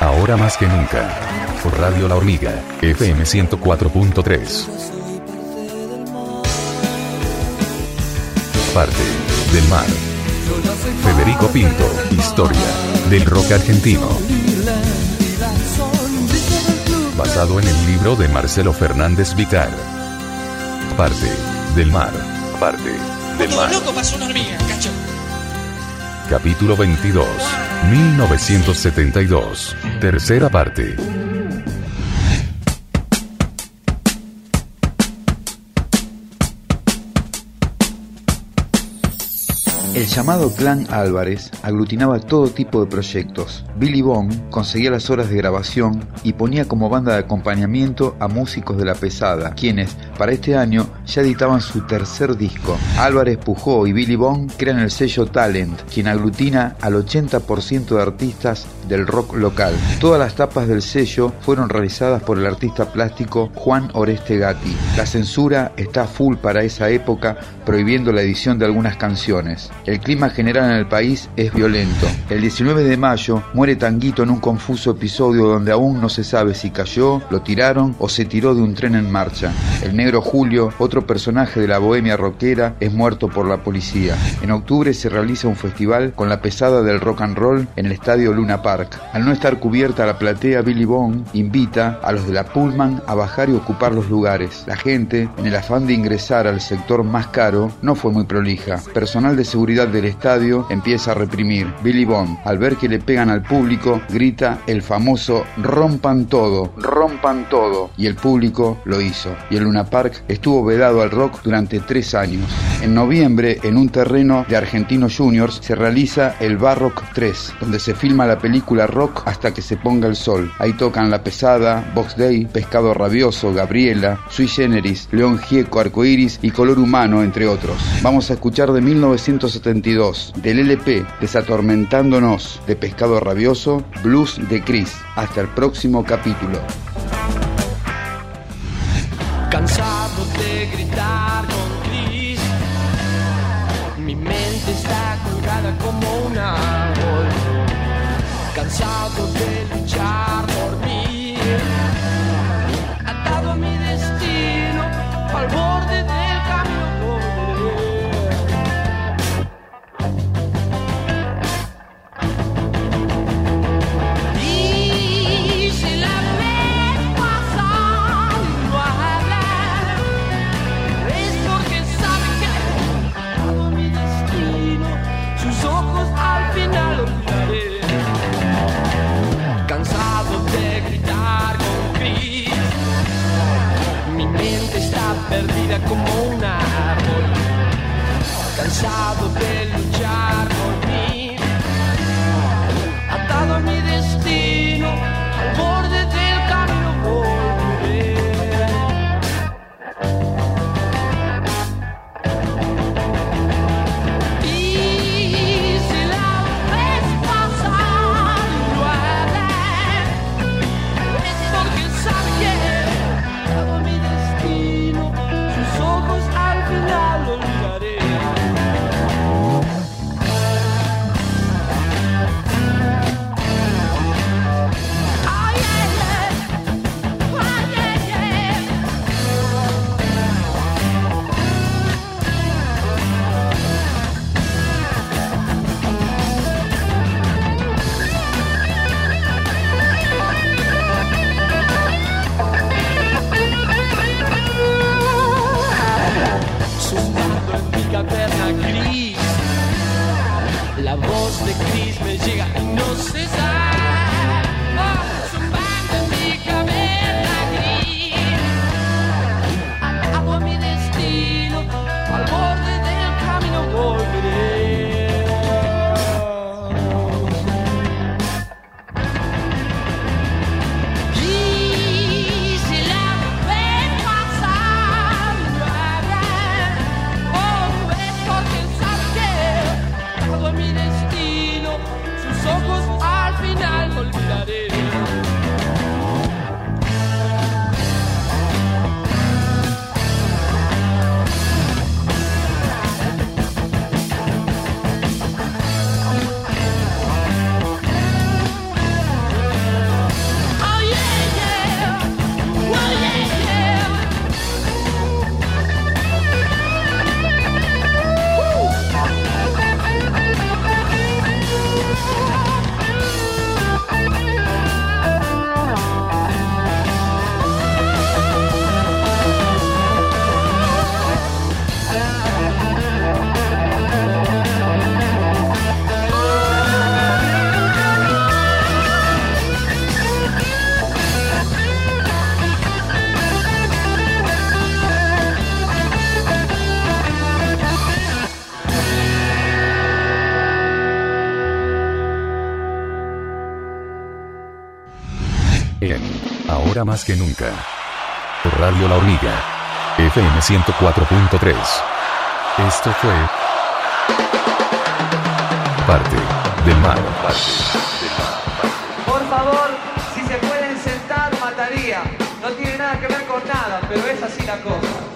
Ahora más que nunca. Por Radio La Hormiga, FM 104.3. Parte del mar. Federico Pinto, historia del rock argentino. Basado en el libro de Marcelo Fernández Vicar. Parte del mar. Parte del mar. loco pasó una hormiga, cacho. Capítulo 22. 1972. Tercera parte. El llamado Clan Álvarez aglutinaba todo tipo de proyectos. Billy Bond conseguía las horas de grabación y ponía como banda de acompañamiento a músicos de la pesada, quienes para este año ya editaban su tercer disco. Álvarez Pujó y Billy Bond crean el sello Talent, quien aglutina al 80% de artistas del rock local. Todas las tapas del sello fueron realizadas por el artista plástico Juan Oreste Gatti. La censura está full para esa época, prohibiendo la edición de algunas canciones. El clima general en el país es violento. El 19 de mayo muere Tanguito en un confuso episodio donde aún no se sabe si cayó, lo tiraron o se tiró de un tren en marcha. El negro Julio, otro personaje de la bohemia rockera, es muerto por la policía. En octubre se realiza un festival con la pesada del rock and roll en el estadio Luna Park. Al no estar cubierta la platea, Billy Bond invita a los de la Pullman a bajar y ocupar los lugares. La gente, en el afán de ingresar al sector más caro, no fue muy prolija. Personal de seguridad del estadio empieza a reprimir. Billy Bond, al ver que le pegan al público, grita el famoso rompan todo, rompan todo. Y el público lo hizo. Y el Luna Park estuvo vedado al rock durante tres años. En noviembre, en un terreno de Argentinos Juniors, se realiza el Barrock 3, donde se filma la película Rock hasta que se ponga el sol. Ahí tocan La Pesada, Box Day, Pescado Rabioso, Gabriela, Sui Generis, León Gieco, Arcoiris y Color Humano, entre otros. Vamos a escuchar de 1970 del LP Desatormentándonos de Pescado Rabioso, Blues de Chris. Hasta el próximo capítulo. Cansado de gritar con Chris, mi mente está colgada como un Cansado de luchar por mí atado a mi destino, al borde del camino volveré. Y si la ves pasar y hablar, es porque sabe que atado a mi destino, sus ojos al final olvidaré. De Chris me llega no cesa. Oh, En Ahora más que nunca. Radio La Hormiga. FM 104.3. Esto fue Parte del Mar. Por favor, si se pueden sentar, mataría. No tiene nada que ver con nada, pero es así la cosa.